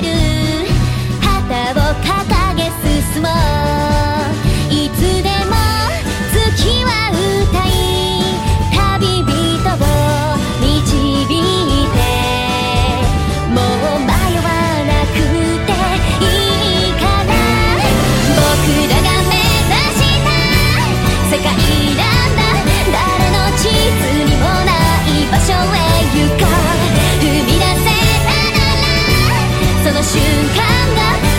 てる瞬間が